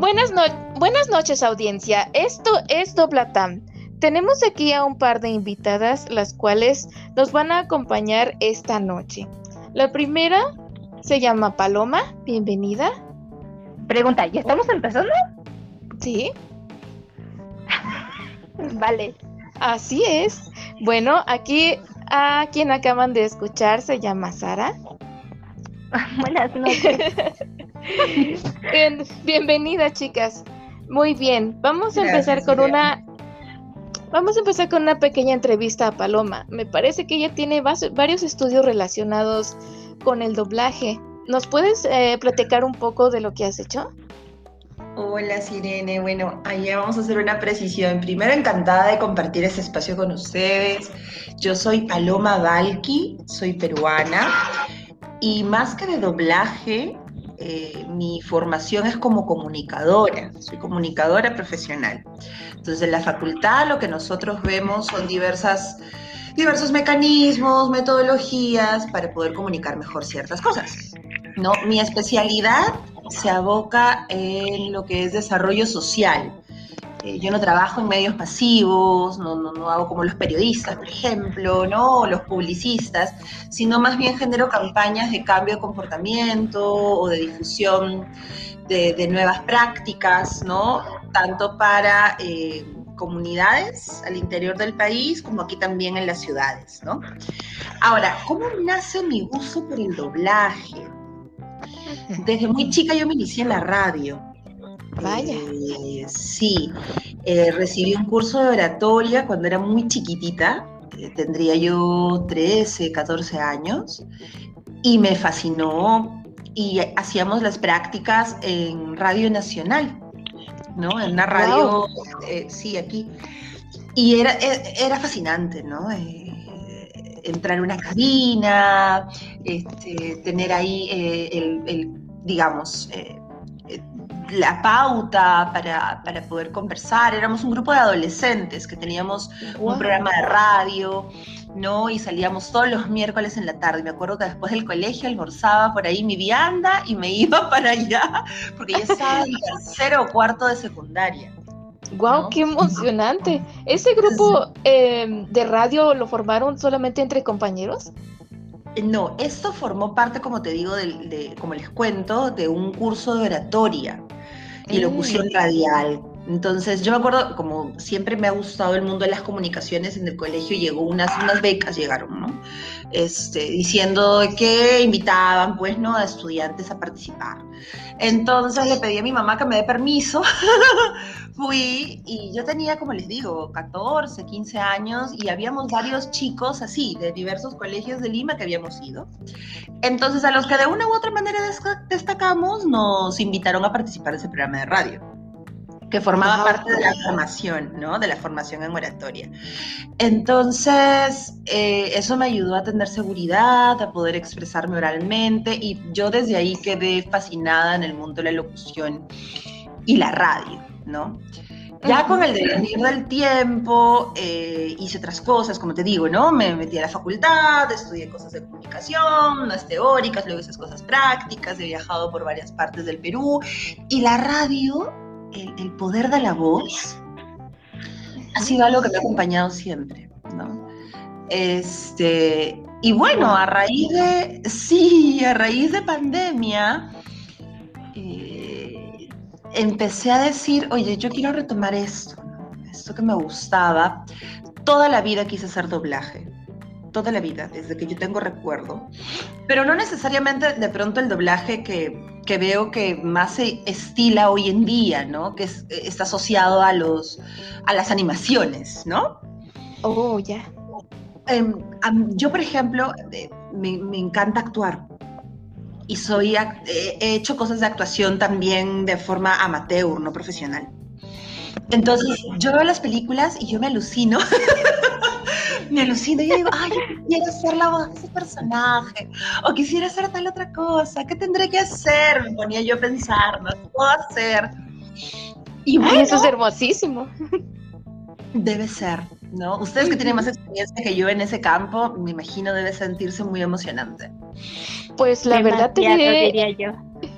Buenas, no buenas noches, audiencia. Esto es Doblatam. Tenemos aquí a un par de invitadas, las cuales nos van a acompañar esta noche. La primera se llama Paloma. Bienvenida. Pregunta, ¿ya estamos empezando? Sí. vale. Así es. Bueno, aquí a quien acaban de escuchar se llama Sara. Buenas noches. Bien, bienvenida, chicas. Muy bien, vamos a empezar con una Vamos a empezar con una pequeña entrevista a Paloma. Me parece que ella tiene varios estudios relacionados con el doblaje. ¿Nos puedes eh, platicar un poco de lo que has hecho? Hola Sirene, bueno, allá vamos a hacer una precisión. Primero, encantada de compartir este espacio con ustedes. Yo soy Paloma Valki, soy peruana y más que de doblaje, eh, mi formación es como comunicadora, soy comunicadora profesional. Entonces, en la facultad lo que nosotros vemos son diversas, diversos mecanismos, metodologías para poder comunicar mejor ciertas cosas. ¿no? Mi especialidad se aboca en lo que es desarrollo social. Eh, yo no trabajo en medios pasivos, no, no, hago como los periodistas, por ejemplo, ¿no? o los publicistas, sino más bien genero campañas de cambio de comportamiento o de difusión de, nuevas prácticas, ¿no? tanto para eh, comunidades al interior del país como aquí también en las ciudades. ¿no? Ahora, ¿cómo nace mi gusto por el doblaje? Desde muy chica yo me inicié en la radio. Vaya. Eh, sí, eh, recibí un curso de oratoria cuando era muy chiquitita, eh, tendría yo 13, 14 años, y me fascinó. Y hacíamos las prácticas en Radio Nacional, ¿no? En una radio, sí, aquí. Y era, e, era fascinante, ¿no? entrar en una cabina, este, tener ahí el, digamos, la pauta para, poder conversar. Éramos un grupo de adolescentes que teníamos un programa de radio, ¿no? Y salíamos todos los miércoles en la tarde. Me acuerdo que después del colegio almorzaba por ahí mi vianda y me iba para allá, porque ya estaba en tercero o cuarto de secundaria. ¡Guau, qué emocionante! ¿Ese grupo em, de radio lo formaron solamente entre compañeros? No, esto formó parte, como te digo, de, como les cuento, de un curso de oratoria y locución radial. Entonces, yo me acuerdo, como siempre me ha gustado el mundo de las comunicaciones, en el colegio llegó unas, unas becas, llegaron, ¿no? Este, diciendo que invitaban, pues, ¿no? A estudiantes a participar. Entonces le pedí a mi mamá que me dé permiso. Fui y yo tenía, como les digo, 14, 15 años y habíamos varios chicos así, de diversos colegios de Lima que habíamos ido. Entonces, a los que de una u otra manera destacamos, nos invitaron a participar de ese programa de radio que formaba parte de la formación, ¿no? De la formación en oratoria. Entonces, eh, eso me ayudó a tener seguridad, a poder expresarme oralmente y yo desde ahí quedé fascinada en el mundo de la locución y la radio, ¿no? Ya con el devenir del tiempo eh, hice otras cosas, como te digo, ¿no? Me metí a la facultad, estudié cosas de comunicación, unas teóricas, luego esas cosas prácticas, he viajado por varias partes del Perú y la radio el, poder de la voz ha sido algo que me ha acompañado siempre, ¿no? Este, y bueno, a raíz de, sí, a raíz de pandemia, empecé a decir, oye, yo quiero retomar esto, esto que me gustaba. Toda la vida quise hacer doblaje toda la vida, desde que yo tengo recuerdo. Pero no necesariamente de pronto el doblaje que, que veo que más se estila hoy en día, ¿no? Que está asociado a, los, a las animaciones, ¿no? Oh, ya. Em, yo, por ejemplo, eh, me, me, encanta actuar. Y soy, he hecho cosas de actuación también de forma amateur, no profesional. Entonces, yo veo las películas y yo me alucino me alucino y yo digo, ay, yo quisiera ser la voz de ese personaje, o quisiera hacer tal otra cosa, ¿qué tendré que hacer? Me ponía yo a pensar, ¿no? ¿Qué puedo hacer? Y bueno, eso es hermosísimo. Debe ser, ¿no? Ustedes que tienen más experiencia que yo en ese campo, me imagino debe sentirse muy emocionante. Pues la verdad te diría yo.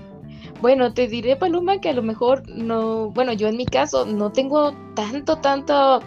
Bueno, te diré, Paloma, que a lo mejor no, bueno, yo en mi caso no tengo tanto, tanto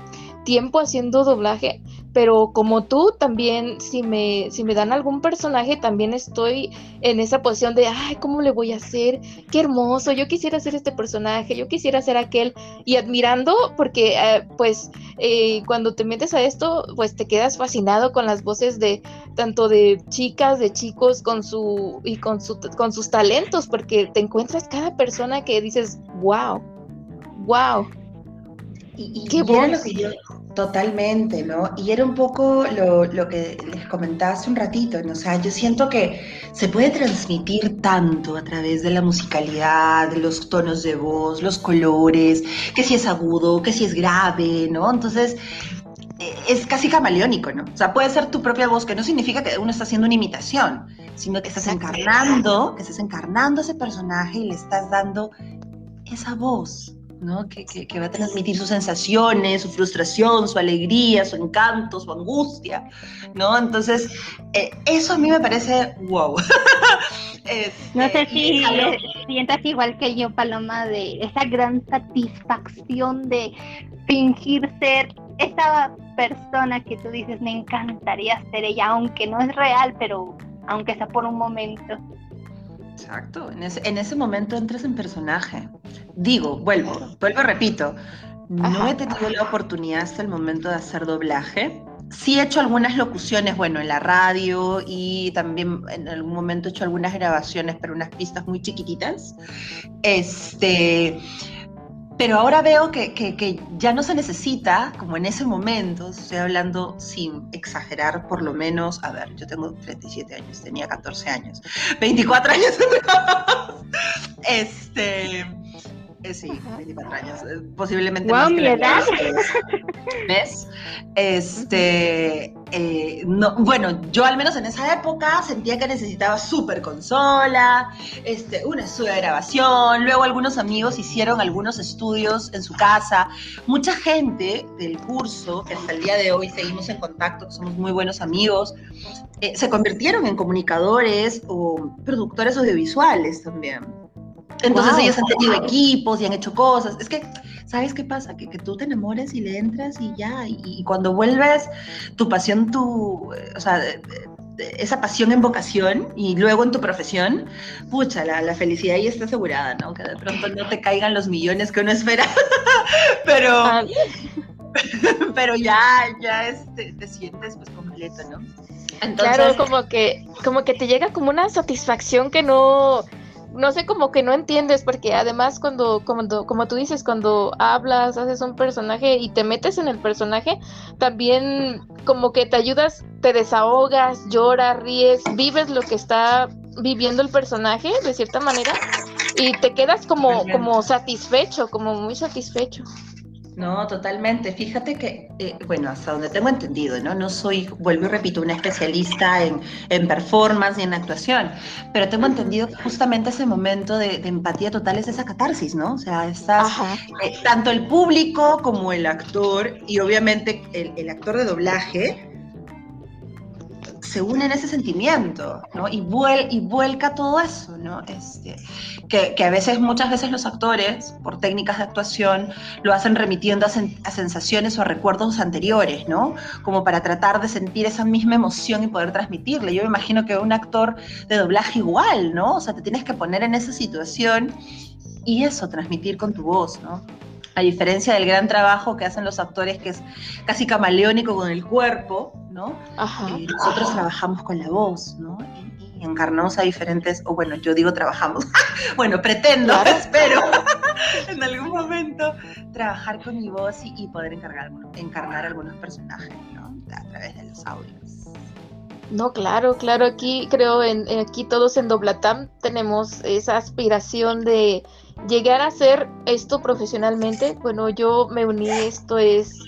tiempo haciendo doblaje, pero como tú también, si me, si me dan algún personaje, también estoy en esa posición de, ay, ¿cómo le voy a hacer? Qué hermoso, yo quisiera ser este personaje, yo quisiera ser aquel, y admirando, porque eh, pues eh, cuando te metes a esto, pues te quedas fascinado con las voces de tanto de chicas, de chicos, con su, y con, su, con sus talentos, porque te encuentras cada persona que dices, wow, wow. Y, Qué bueno. Totalmente, ¿no? Y era un poco lo, que les comentaba hace un ratito, ¿no? O sea, yo siento que se puede transmitir tanto a través de la musicalidad, los tonos de voz, los colores, que si es agudo, que si es grave, ¿no? Entonces, eh, es casi camaleónico, ¿no? O sea, puede ser tu propia voz, que no significa que uno está haciendo una imitación, sino que estás encarnando, que estás encarnando ese personaje y le estás dando esa voz, que, va a transmitir sus sensaciones, su frustración, su alegría, su encanto, su angustia, ¿no? Entonces, eh, eso a mí me parece wow. no sé si sientas igual que yo, Paloma, de esa gran satisfacción de fingir ser esa persona que tú dices, me encantaría ser ella, aunque no es real, pero aunque sea por un momento. Exacto, en ese, en ese momento entras en personaje. Digo, vuelvo, vuelvo, repito, no he tenido la oportunidad hasta el momento de hacer doblaje. Sí he hecho algunas locuciones, bueno, en la radio y también en algún momento he hecho algunas grabaciones, pero unas pistas muy chiquititas. Este, pero ahora veo que, ya no se necesita, como en ese momento, estoy hablando sin exagerar, por lo menos, a ver, yo tengo 37 años, tenía 14 años, 24 años. este, sí, 24 años. Eh, posiblemente wow, mi edad. ¿Ves? Este, eh, no, bueno, yo al menos en esa época sentía que necesitaba súper consola, este, un estudio de grabación, luego algunos amigos hicieron algunos estudios en su casa. Mucha gente del curso, que hasta el día de hoy seguimos en contacto, que somos muy buenos amigos, se convirtieron en comunicadores o productores audiovisuales también. Entonces ellos han tenido equipos y han hecho cosas. Es que, ¿sabes qué pasa? Que, que tú te enamores y le entras y ya. Y, cuando vuelves, tu pasión, tu, o sea, esa pasión en vocación y luego en tu profesión, pucha, la, la, felicidad ahí está asegurada, ¿no? Que de pronto no te caigan los millones que uno espera, pero, ah. pero ya, ya este, te sientes pues completo, ¿no? Entonces, claro, como que, como que te llega como una satisfacción que no no sé, como que no entiendes, porque además cuando, cuando, como tú dices, cuando hablas, haces un personaje y te metes en el personaje, también como que te ayudas, te desahogas, lloras, ríes, vives lo que está viviendo el personaje de cierta manera y te quedas como, como satisfecho, como muy satisfecho. No, totalmente. Fíjate que, eh, bueno, hasta donde tengo entendido, ¿no? No soy, vuelvo y repito, una especialista en, performance y en actuación, pero tengo entendido que justamente ese momento de, empatía total es esa catarsis, ¿no? O sea, estás, eh, tanto el público como el actor, y obviamente el, el actor de doblaje, se une en ese sentimiento, ¿no? Y, vuel, y vuelca todo eso, ¿no? Este, que, a veces, muchas veces los actores, por técnicas de actuación, lo hacen remitiendo a, sensaciones o a recuerdos anteriores, ¿no? Como para tratar de sentir esa misma emoción y poder transmitirle. Yo me imagino que un actor de doblaje igual, ¿no? O sea, te tienes que poner en esa situación y eso, transmitir con tu voz, ¿no? A diferencia del gran trabajo que hacen los actores, que es casi camaleónico con el cuerpo, ¿no? Eh, nosotros trabajamos con la voz, ¿no? Y, encarnamos a diferentes, o bueno, yo digo trabajamos, bueno, pretendo, espero, en algún momento trabajar con mi voz y, poder encargar, encarnar algunos personajes, ¿no? A través de los audios. No, claro, claro, aquí creo, en, aquí todos en Doblatam tenemos esa aspiración de llegar a hacer esto profesionalmente, bueno, yo me uní, esto es,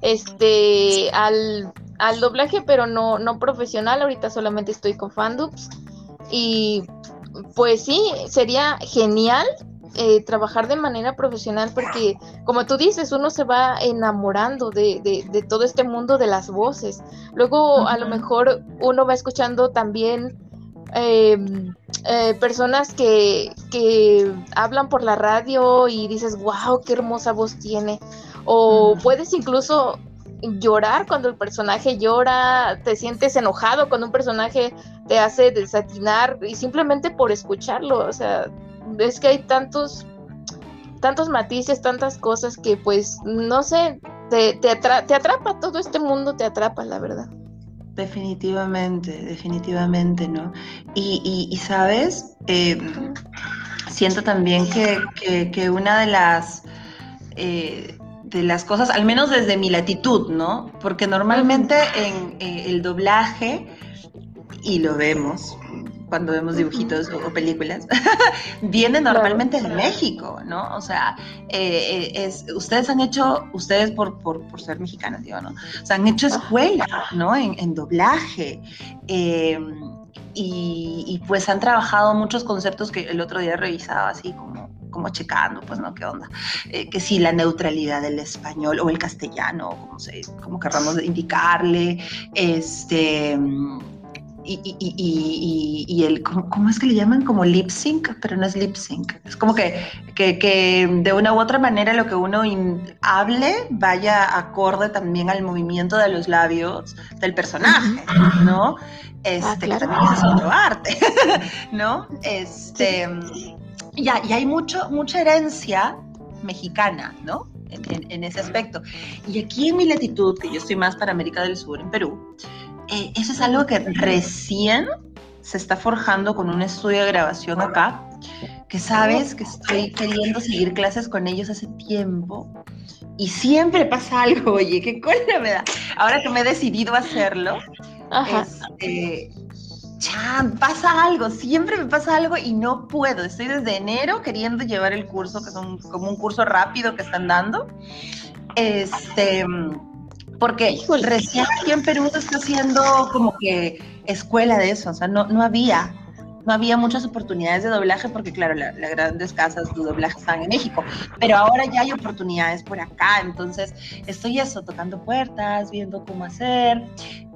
este, al, al doblaje, pero no, no profesional, ahorita solamente estoy con Fandubs. Y pues sí, sería genial eh, trabajar de manera profesional porque, como tú dices, uno se va enamorando de, de, todo este mundo de las voces. Luego, a lo mejor, uno va escuchando también em, eh, personas que, que hablan por la radio y dices, wow, qué hermosa voz tiene. O puedes incluso llorar cuando el personaje llora, te sientes enojado cuando un personaje te hace desatinar y simplemente por escucharlo, o sea, es que hay tantos tantos matices, tantas cosas que pues no sé, te, te, te atrapa todo este mundo, te atrapa, la verdad. Definitivamente, definitivamente, ¿no? Y, y, sabes, eh, siento también que, que, una de las eh, de las cosas, al menos desde mi latitud, ¿no? Porque normalmente en eh, el doblaje, y lo vemos cuando vemos dibujitos o, películas, viene normalmente de México, ¿no? O sea, eh, eh, es, ustedes han hecho, ustedes por, por, por, ser mexicanas, digo, ¿no? O sea, han hecho escuela, ¿no? En, en doblaje. Em, y, y, pues han trabajado muchos conceptos que el otro día revisaba así como como checando, pues, ¿no? ¿Qué onda? Eh, que si la neutralidad del español o el castellano, como, se, como querramos indicarle, este... Y, y, y, y, el, ¿cómo, es que le llaman? Como lip sync, pero no es lip sync. Es como que, que, que de una u otra manera lo que uno hable vaya acorde también al movimiento de los labios del personaje, ¿no? Este, ah, que también es otro arte, ¿no? Este, y, hay mucho, mucha herencia mexicana, ¿no? En, ese aspecto. Y aquí en mi latitud, que yo estoy más para América del Sur, en Perú, eh, eso es algo que recién se está forjando con un estudio de grabación acá, que sabes que estoy queriendo seguir clases con ellos hace tiempo y siempre pasa algo, oye, qué cola me da. Ahora que me he decidido a hacerlo, este, chan, pasa algo, siempre me pasa algo y no puedo. Estoy desde enero queriendo llevar el curso, que es como un curso rápido que están dando. Este, porque recién aquí en Perú se está haciendo como que escuela de eso, o sea, no, no había. No había muchas oportunidades de doblaje porque, claro, las grandes casas de doblaje están en México, pero ahora ya hay oportunidades por acá, entonces estoy eso, tocando puertas, viendo cómo hacer.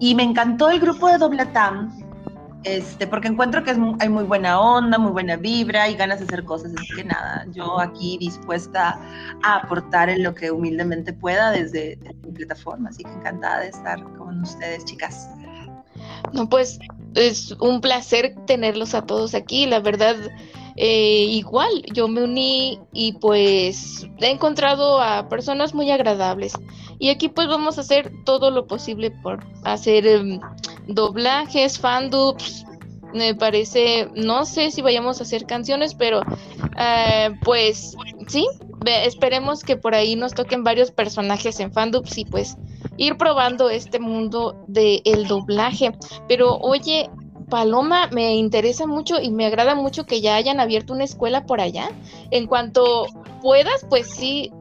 Y me encantó el grupo de Doblatam, este, porque encuentro que hay muy buena onda, muy buena vibra y ganas de hacer cosas, así que nada, yo aquí dispuesta a aportar en lo que humildemente pueda desde, mi plataforma, así que encantada de estar con ustedes, chicas. No, pues es un placer tenerlos a todos aquí, la verdad. Eh, igual, yo me uní y pues he encontrado a personas muy agradables. Y aquí pues vamos a hacer todo lo posible por hacer em, doblajes, fandubs. Me parece, no sé si vayamos a hacer canciones, pero eh, pues sí, esperemos que por ahí nos toquen varios personajes en fandubs y pues ir probando este mundo del el doblaje. Pero oye, Paloma, me interesa mucho y me agrada mucho que ya hayan abierto una escuela por allá. En cuanto puedas, pues sí,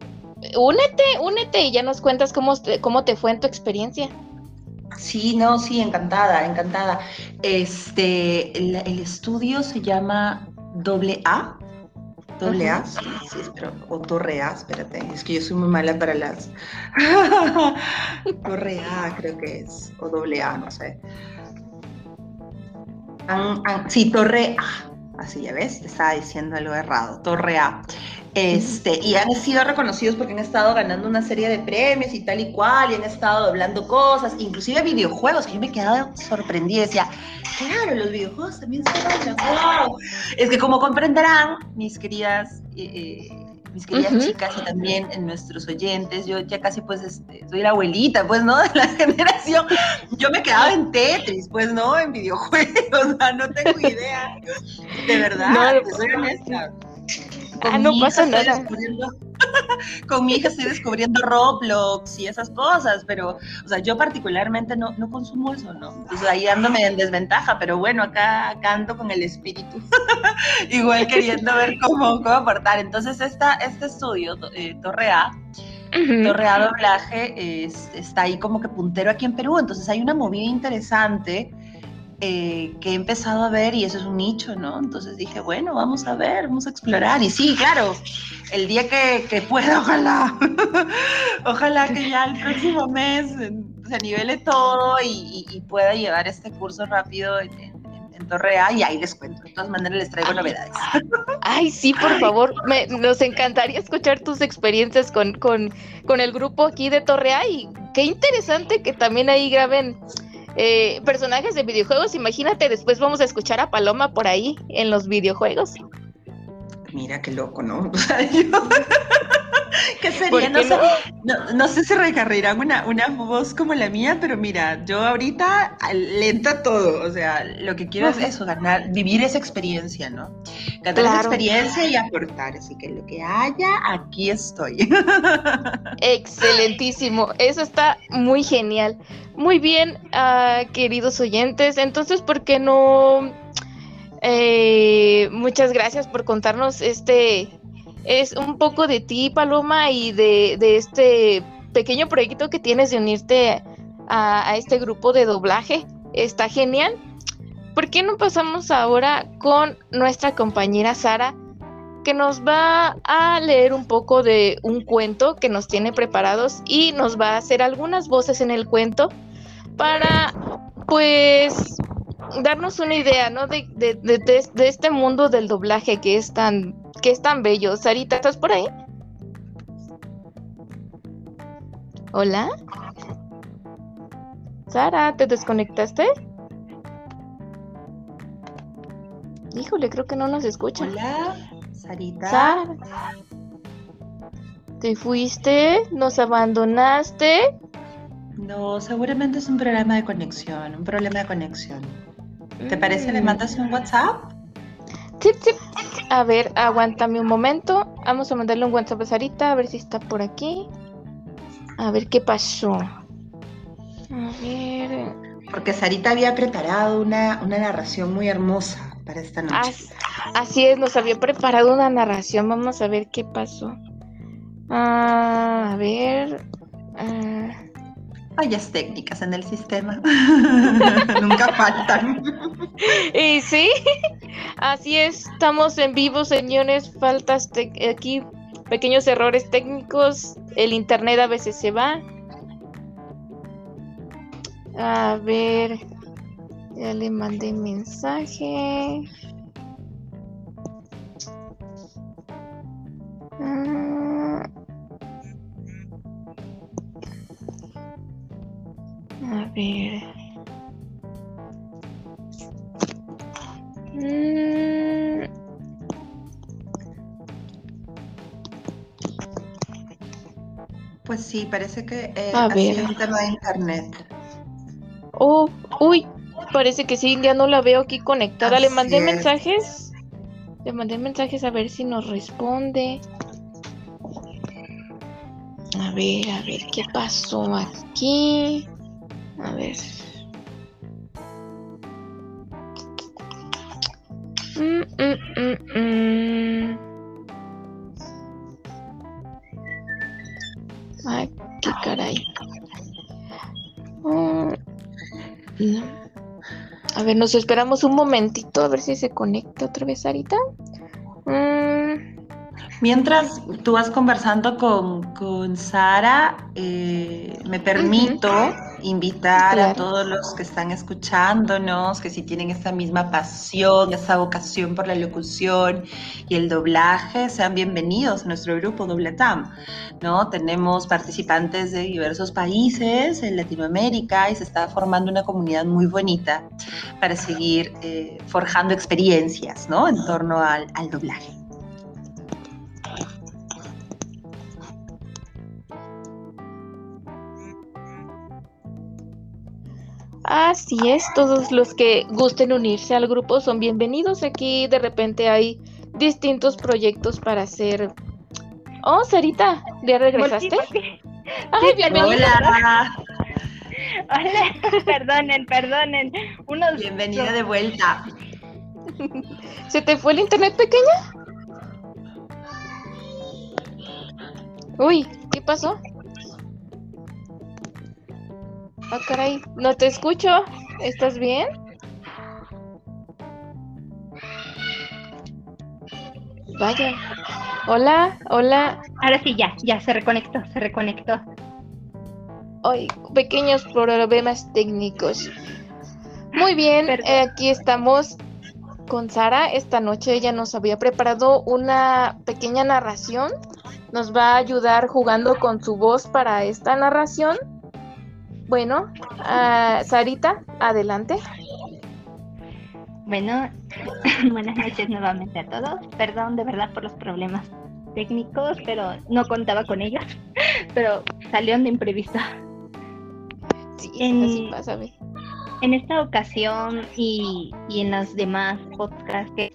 únete, únete y ya nos cuentas cómo, cómo te fue en tu experiencia. Sí, no, sí, encantada, encantada. Este, el, estudio se llama Doble A. Doble A, sí, sí, o Torre A, espérate, es que yo soy muy mala para las. Torre A, creo que es, o Doble A, no sé. sí, Torre A, así ya ves, te estaba diciendo algo errado, Torre A. Este, y han sido reconocidos porque han estado ganando una serie de premios y tal y cual, y han estado doblando cosas, inclusive videojuegos, que yo me quedaba sorprendida, decía, claro, los videojuegos también se doblan, wow. Es que como comprenderán, mis queridas, eh, eh, mis queridas chicas y también en nuestros oyentes, yo ya casi pues este, soy la abuelita, pues, ¿no? De la generación, yo me quedaba en Tetris, pues, ¿no? En videojuegos, o sea, no tengo idea, de verdad, no, soy honesta. Ah, no pasa nada. con mi hija estoy descubriendo Roblox y esas cosas, pero, o sea, yo particularmente no, no consumo eso, ¿no? Entonces ahí ándome en desventaja, pero bueno, acá canto con el espíritu, igual queriendo ver cómo, cómo aportar. Entonces, esta, este estudio, eh, Torre A, Torre A Doblaje, está ahí como que puntero aquí en Perú, entonces hay una movida interesante eh, que he empezado a ver y eso es un nicho, ¿no? Entonces dije, bueno, vamos a ver, vamos a explorar. Y sí, claro, el día que, pueda, ojalá, ojalá que ya el próximo mes se nivele todo y, pueda llevar este curso rápido en, en Torrea y ahí les cuento. De todas maneras les traigo novedades. Ay, sí, por favor. nos encantaría escuchar tus experiencias con, con, con el grupo aquí de Torrea y qué interesante que también ahí graben eh, personajes de videojuegos. Imagínate, después vamos a escuchar a Paloma por ahí en los videojuegos. Mira qué loco, ¿no? ¿Qué sería? No, sé, si recarrirán una, una voz como la mía, pero mira, yo ahorita lenta todo. O sea, lo que quiero es eso, ganar, vivir esa experiencia, ¿no? Ganar esa experiencia y aportar. Así que lo que haya, aquí estoy. Excelentísimo. Eso está muy genial. Muy bien, ah, queridos oyentes. Entonces, ¿por qué no? Eh, muchas gracias por contarnos este es un poco de ti, Paloma, y de, este pequeño proyecto que tienes de unirte a, este grupo de doblaje. Está genial. ¿Por qué no pasamos ahora con nuestra compañera Sara, que nos va a leer un poco de un cuento que nos tiene preparados y nos va a hacer algunas voces en el cuento para, pues, darnos una idea, ¿no? De, de este mundo del doblaje que es tan que es tan bello. Sarita, ¿estás por ahí? Hola. Sara, ¿te desconectaste? Híjole, creo que no nos escucha. Hola, Sarita. Sara. ¿Te fuiste? ¿Nos abandonaste? No, seguramente es un problema de conexión, un problema de conexión. ¿Te parece? ¿Le mm. mandas un WhatsApp? A ver, aguántame un momento. Vamos a mandarle un WhatsApp a Sarita, a ver si está por aquí. A ver qué pasó. A ver. Porque Sarita había preparado una, narración muy hermosa para esta noche. Así, es, nos había preparado una narración. Vamos a ver qué pasó. Ah, a ver. Ah. Fallas técnicas en el sistema. Nunca faltan. y sí, así es. Estamos en vivo, señores. Faltas aquí, pequeños errores técnicos. El internet a veces se va. A ver. Ya le mandé mensaje. Ver. Mm. Pues sí, parece que eh, sido un tema de internet. Oh, uy, parece que sí, ya no la veo aquí conectada. Le mandé mensajes. Le mandé mensajes a ver si nos responde. A ver, a ver, ¿qué pasó aquí? A ver. Mm, mm, mm, Ay, qué caray. A ver, nos esperamos un momentito a ver si se conecta otra vez ahorita. Mientras tú vas conversando con, Sara, eh, me permito invitar a todos los que están escuchándonos, que si tienen esa misma pasión, esa vocación por la locución y el doblaje, sean bienvenidos a nuestro grupo Dobletam. ¿no? Tenemos participantes de diversos países en Latinoamérica y se está formando una comunidad muy bonita para seguir eh, forjando experiencias ¿no? en torno al doblaje. Así es, todos los que gusten unirse al grupo son bienvenidos. Aquí de repente hay distintos proyectos para hacer. Oh, Sarita, ¿ya regresaste? Ay, bienvenida. Hola. Hola, perdonen, perdonen. Bienvenida de vuelta. ¿Se te fue el internet pequeña? Uy, ¿qué pasó? Ah, caray, no te escucho. ¿Estás bien? Vaya. Hola, hola. Ahora sí, ya, ya se reconectó, se reconectó. Ay, pequeños problemas técnicos. Muy bien, eh, aquí estamos con Sara. Esta noche ella nos había preparado una pequeña narración. Nos va a ayudar jugando con su voz para esta narración. Bueno, uh, Sarita, adelante. Bueno, buenas noches nuevamente a todos. Perdón de verdad por los problemas técnicos, pero no contaba con ellos. Pero salieron de imprevisto. Sí, en, pasa, en esta ocasión y, y en los demás podcasts que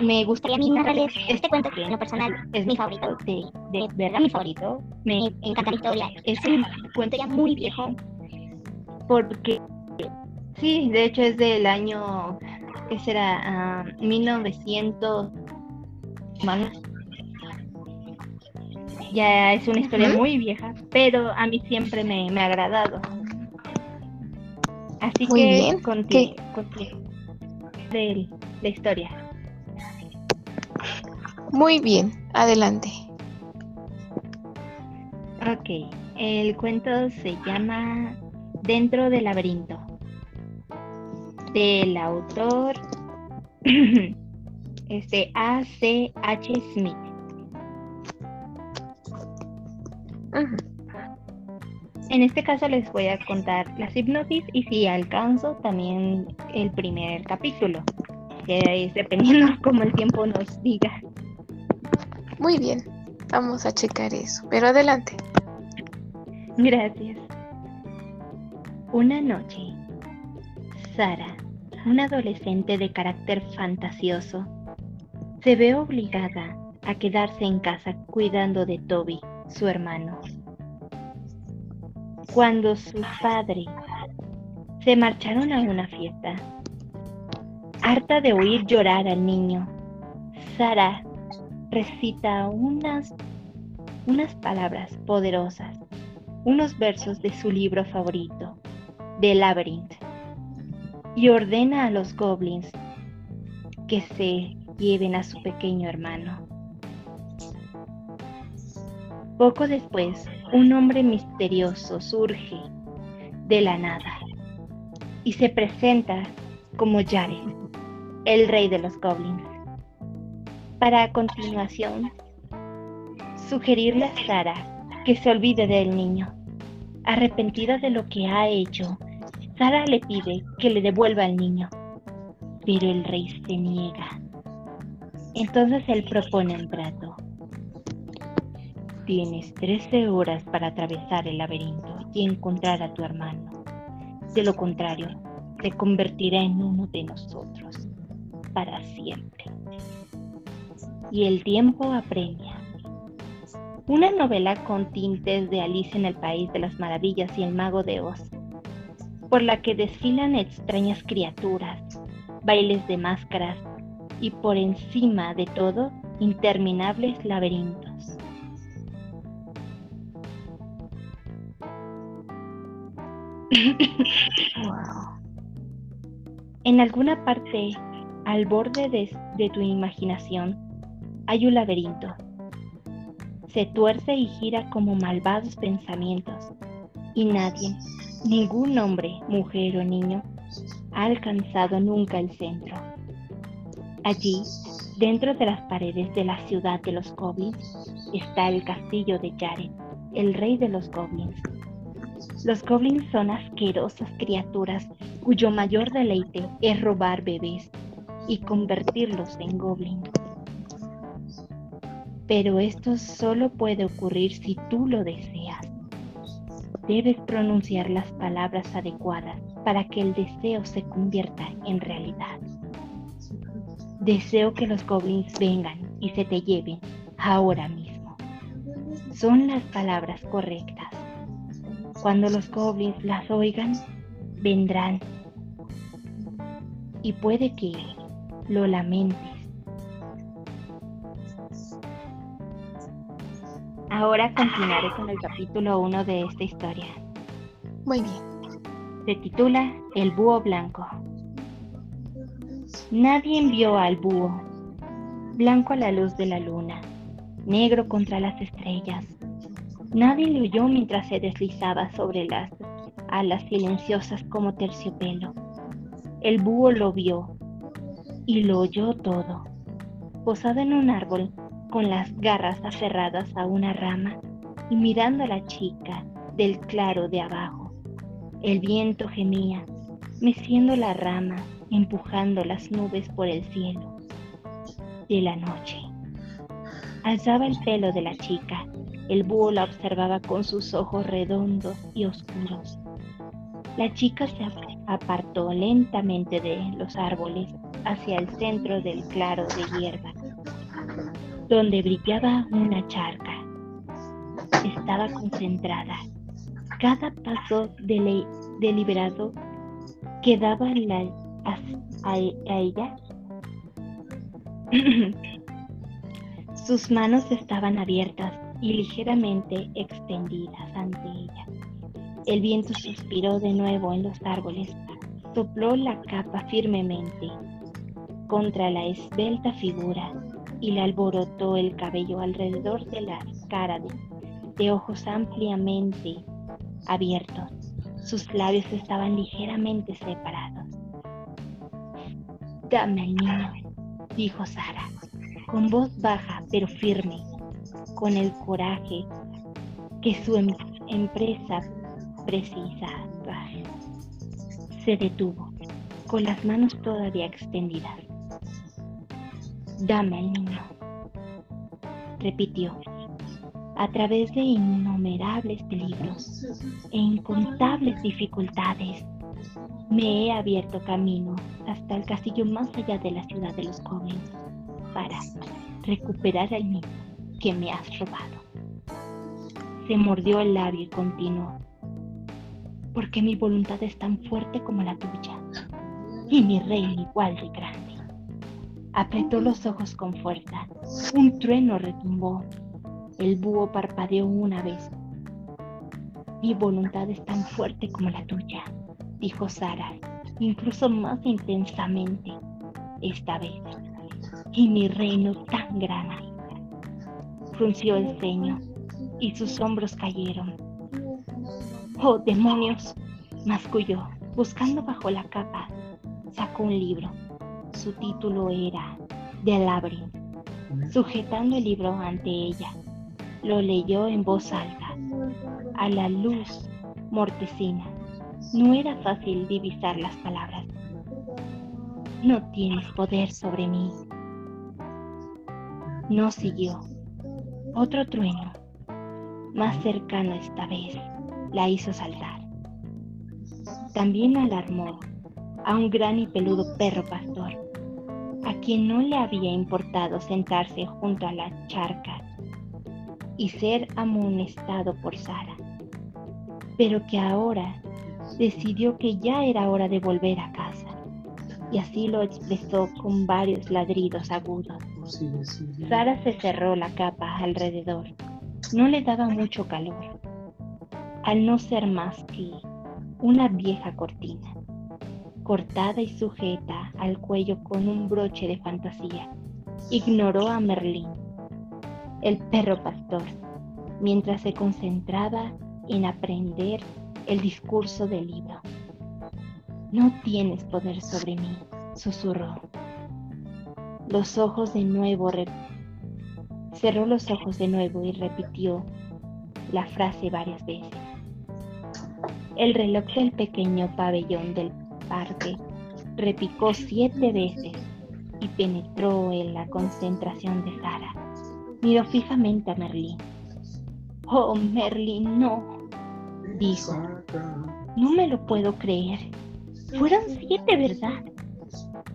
me gustaría a mí narrarles este cuento que en lo personal es mi favorito, de, de verdad mi favorito. Me encanta la historia. Es un cuento ya muy viejo, porque sí, de hecho es del año, ¿qué será? 1900. Ah, ya es una historia muy vieja, pero a mí siempre me, ha agradado. Así que contigo, de la historia. Muy bien, adelante. Ok, el cuento se llama Dentro del laberinto, del autor este A.C.H. Smith. En este caso les voy a contar las hipnosis y si alcanzo también el primer capítulo, que es dependiendo como el tiempo nos diga. Muy bien, vamos a checar eso, pero adelante. Gracias. Una noche, Sara, una adolescente de carácter fantasioso, se ve obligada a quedarse en casa cuidando de Toby, su hermano. Cuando sus padres se marcharon a una fiesta, harta de oír llorar al niño, Sara recita unas, unas palabras poderosas, unos versos de su libro favorito, The Labyrinth, y ordena a los goblins que se lleven a su pequeño hermano. Poco después, un hombre misterioso surge de la nada y se presenta como Jared, el rey de los goblins para a continuación sugerirle a Sara que se olvide del niño. Arrepentida de lo que ha hecho, Sara le pide que le devuelva al niño, pero el rey se niega. Entonces él propone un trato. Tienes 13 horas para atravesar el laberinto y encontrar a tu hermano. De lo contrario, te convertirá en uno de nosotros para siempre y el tiempo apremia. Una novela con tintes de Alice en el País de las Maravillas y el Mago de Oz, por la que desfilan extrañas criaturas, bailes de máscaras y por encima de todo interminables laberintos. En alguna parte, al borde de, de tu imaginación, hay un laberinto. Se tuerce y gira como malvados pensamientos, y nadie, ningún hombre, mujer o niño, ha alcanzado nunca el centro. Allí, dentro de las paredes de la ciudad de los goblins, está el castillo de Jared, el rey de los goblins. Los goblins son asquerosas criaturas cuyo mayor deleite es robar bebés y convertirlos en goblins. Pero esto solo puede ocurrir si tú lo deseas. Debes pronunciar las palabras adecuadas para que el deseo se convierta en realidad. Deseo que los goblins vengan y se te lleven ahora mismo. Son las palabras correctas. Cuando los goblins las oigan, vendrán. Y puede que lo lamentes Ahora continuaré con el capítulo 1 de esta historia. Muy bien. Se titula El búho blanco. Nadie envió al búho, blanco a la luz de la luna, negro contra las estrellas, Nadie le oyó mientras se deslizaba sobre las alas silenciosas como terciopelo. El búho lo vio y lo oyó todo. Posado en un árbol, con las garras aferradas a una rama y mirando a la chica del claro de abajo. El viento gemía, meciendo la rama, empujando las nubes por el cielo de la noche. Alzaba el pelo de la chica. El búho la observaba con sus ojos redondos y oscuros. La chica se apartó lentamente de los árboles hacia el centro del claro de hierba, donde brillaba una charca. Estaba concentrada. Cada paso deliberado que daba a ella Sus manos estaban abiertas y ligeramente extendidas ante ella. El viento suspiró de nuevo en los árboles, sopló la capa firmemente contra la esbelta figura y le alborotó el cabello alrededor de la cara de, ojos ampliamente abiertos. Sus labios estaban ligeramente separados. Dame al niño, dijo Sara, con voz baja pero firme, con el coraje que su em-, empresa precisaba. Se detuvo, con las manos todavía extendidas. Dame al niño, repitió. A través de innumerables peligros e incontables dificultades, me he abierto camino hasta el castillo más allá de la ciudad de los jóvenes para recuperar al niño que me has robado. Se mordió el labio y continuó, porque mi voluntad es tan fuerte como la tuya y mi reino igual de grande. Apretó los ojos con fuerza, un trueno retumbó, el búho parpadeó una vez. Mi voluntad es tan fuerte como la tuya dijo Sara, incluso más intensamente esta vez. Y mi reino tan grande. Frunció el ceño y sus hombros cayeron. ¡Oh, demonios! masculló, buscando bajo la capa. Sacó un libro. Su título era The Labyrinth. Sujetando el libro ante ella, lo leyó en voz alta, a la luz mortecina no era fácil divisar las palabras. No tienes poder sobre mí. No siguió. Otro trueno, más cercano esta vez, la hizo saltar. También alarmó a un gran y peludo perro pastor, a quien no le había importado sentarse junto a la charca y ser amonestado por Sara, pero que ahora decidió que ya era hora de volver a casa, y así lo expresó con varios ladridos agudos. Sara se cerró la capa alrededor. No le daba mucho calor, al no ser más que una vieja cortina, cortada y sujeta al cuello con un broche de fantasía. Ignoró a Merlín, el perro pastor, mientras se concentraba en aprender el discurso del libro. No tienes poder sobre mí, susurró. Los ojos de nuevo, cerró los ojos de nuevo y repitió la frase varias veces. El reloj del pequeño pabellón del parque repicó siete veces y penetró en la concentración de Sara. Miró fijamente a Merlín. Oh, Merlín, no, dijo. No me lo puedo creer. Fueron siete, ¿verdad?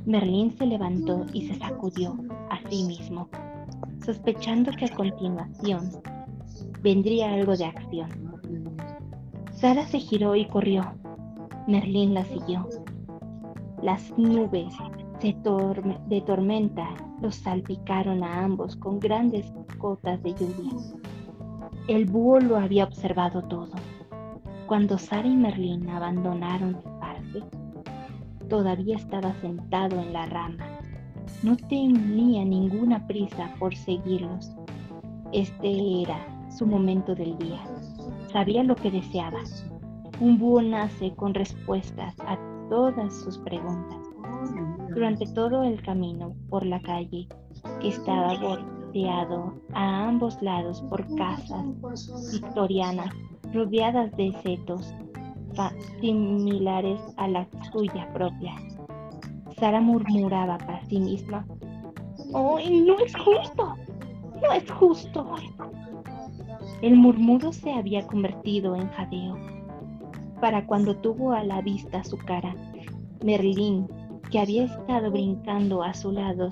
Merlín se levantó y se sacudió a sí mismo, sospechando que a continuación vendría algo de acción. Sara se giró y corrió. Merlín la siguió. Las nubes de tormenta los salpicaron a ambos con grandes gotas de lluvia. El búho lo había observado todo. Cuando Sara y Merlín abandonaron el parque, todavía estaba sentado en la rama. No tenía ninguna prisa por seguirlos. Este era su momento del día. Sabía lo que deseaba. Un búho nace con respuestas a todas sus preguntas. Durante todo el camino por la calle, que estaba bordeado a ambos lados por casas victorianas rodeadas de setos similares a la suya propia. Sara murmuraba para sí misma, ¡Ay, no es justo! ¡No es justo! El murmuro se había convertido en jadeo. Para cuando tuvo a la vista su cara, Merlín, que había estado brincando a su lado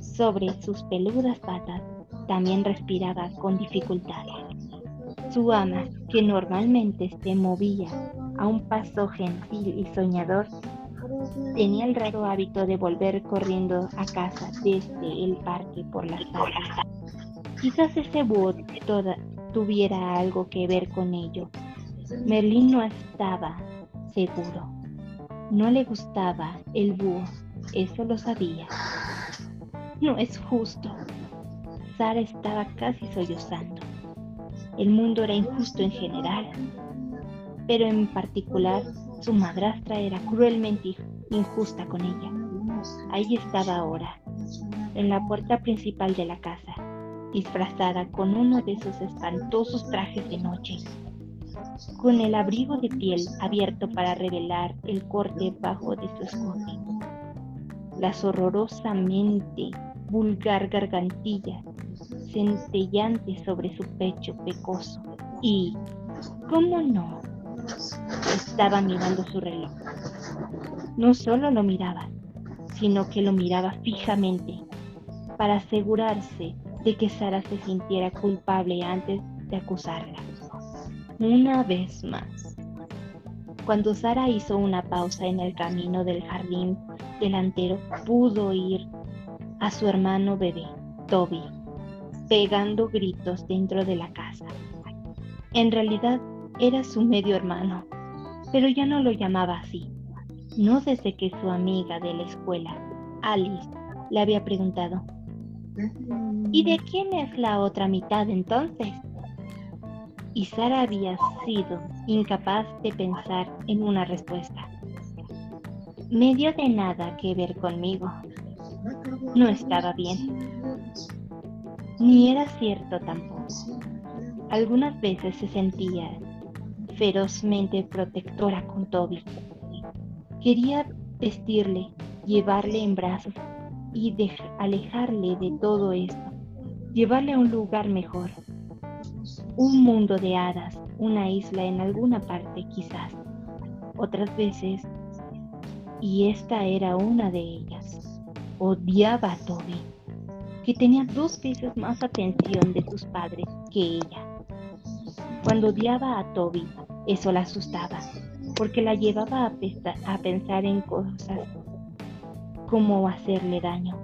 sobre sus peludas patas, también respiraba con dificultad. Su ama, que normalmente se movía a un paso gentil y soñador, tenía el raro hábito de volver corriendo a casa desde el parque por las tardes. Quizás ese búho tuviera algo que ver con ello. Merlín no estaba seguro. No le gustaba el búho, eso lo sabía. No es justo. Sara estaba casi sollozando. El mundo era injusto en general, pero en particular su madrastra era cruelmente injusta con ella. Ahí estaba ahora, en la puerta principal de la casa, disfrazada con uno de esos espantosos trajes de noche, con el abrigo de piel abierto para revelar el corte bajo de su escote, las horrorosamente vulgar gargantilla centellante sobre su pecho pecoso y, ¿cómo no? Estaba mirando su reloj. No solo lo miraba, sino que lo miraba fijamente para asegurarse de que Sara se sintiera culpable antes de acusarla. Una vez más. Cuando Sara hizo una pausa en el camino del jardín delantero, pudo oír a su hermano bebé, Toby, pegando gritos dentro de la casa. En realidad era su medio hermano, pero ya no lo llamaba así. No desde que su amiga de la escuela, Alice, le había preguntado, ¿y de quién es la otra mitad entonces? Y Sara había sido incapaz de pensar en una respuesta. Medio de nada que ver conmigo. No estaba bien. Ni era cierto tampoco. Algunas veces se sentía ferozmente protectora con Toby. Quería vestirle, llevarle en brazos y alejarle de todo esto, llevarle a un lugar mejor, un mundo de hadas, una isla en alguna parte quizás. Otras veces, y esta era una de ellas, odiaba a Toby, que tenía dos veces más atención de sus padres que ella. Cuando odiaba a Toby, eso la asustaba, porque la llevaba a, pensar en cosas como hacerle daño.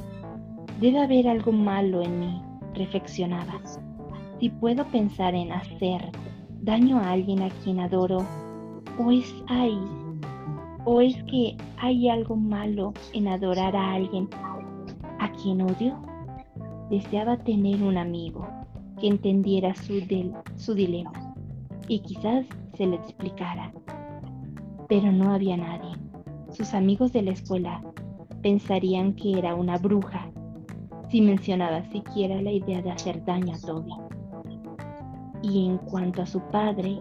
Debe haber algo malo en mí, reflexionaba. Si puedo pensar en hacer daño a alguien a quien adoro, o es ahí, o es que hay algo malo en adorar a alguien a quien odio. Deseaba tener un amigo que entendiera su, su dilema y quizás se le explicara. Pero no había nadie. Sus amigos de la escuela pensarían que era una bruja si mencionaba siquiera la idea de hacer daño a Toby. Y en cuanto a su padre,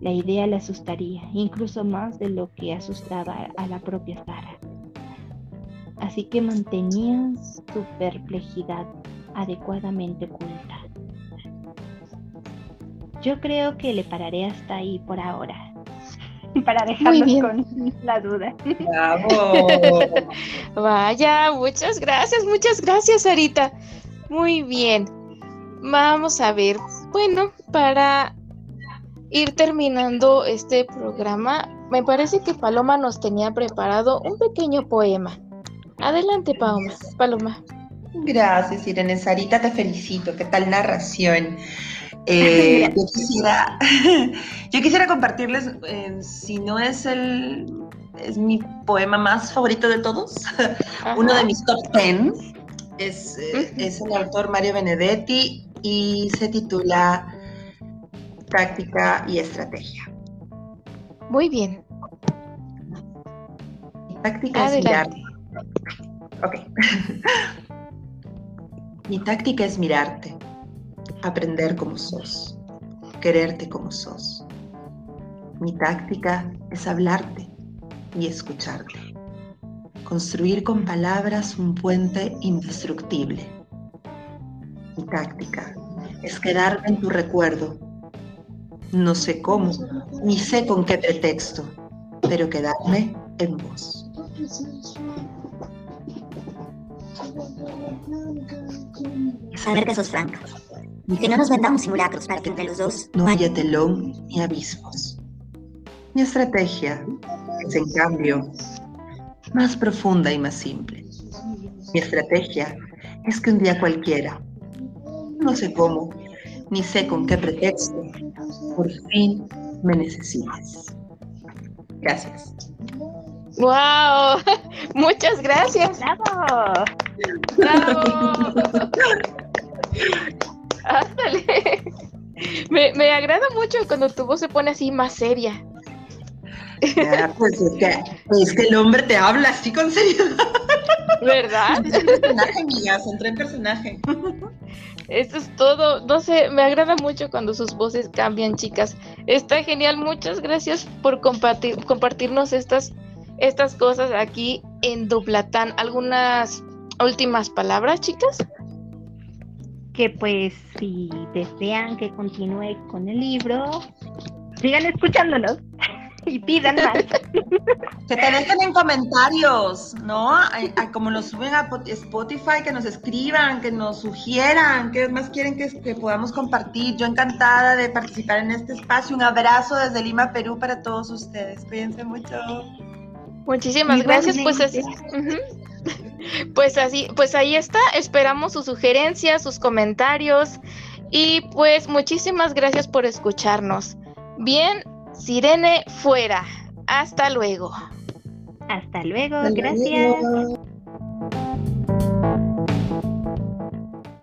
la idea le asustaría, incluso más de lo que asustaba a la propia Sara. Así que mantenía su perplejidad adecuadamente oculta. Yo creo que le pararé hasta ahí por ahora. Para dejarnos con la duda. Vaya, muchas gracias, muchas gracias, Sarita. Muy bien. Vamos a ver. Bueno, para ir terminando este programa, me parece que Paloma nos tenía preparado un pequeño poema. Adelante, Paloma. Paloma. Gracias, Irene. Sarita, te felicito. ¿Qué tal narración? Eh, yo, quisiera, yo quisiera compartirles, eh, si no es el es mi poema más favorito de todos, uno de mis top ten, es, eh, es el autor Mario Benedetti, y se titula Táctica y Estrategia. Muy bien. táctica es mirarte. Ok. Mi táctica es mirarte, aprender como sos, quererte como sos. Mi táctica es hablarte y escucharte. Construir con palabras un puente indestructible. Táctica es quedarme en tu recuerdo. No sé cómo, ni sé con qué pretexto, pero quedarme en vos. Saber que sos franca. Y que no nos vendamos simulacros para que entre los dos no haya telón ni abismos. Mi estrategia es, en cambio, más profunda y más simple. Mi estrategia es que un día cualquiera, no sé cómo, ni sé con qué pretexto, por fin me necesites. Gracias. ¡Wow! Muchas gracias. ¡Bravo! ¡Bravo! Ándale. Me, me agrada mucho cuando tu voz se pone así más seria. pues es que, es que el hombre te habla así con seriedad. ¿Verdad? Es un personaje, amigas, entré en personaje. Eso es todo. No sé, me agrada mucho cuando sus voces cambian, chicas. Está genial. Muchas gracias por compartir, compartirnos estas, estas cosas aquí en Duplatán. ¿Algunas últimas palabras, chicas? Que pues si desean que continúe con el libro, sigan escuchándonos. Y pidan más. Que te dejen en comentarios, ¿no? como nos suben a Spotify, que nos escriban, que nos sugieran, qué más quieren que, que, podamos compartir. Yo encantada de participar en este espacio. Un abrazo desde Lima, Perú para todos ustedes. Cuídense mucho. Muchísimas gracias. Pues así, pues así, pues ahí está. Esperamos sus sugerencias, sus comentarios. Y pues muchísimas gracias por escucharnos. Bien, Sirene fuera. Hasta luego. Hasta luego, gracias.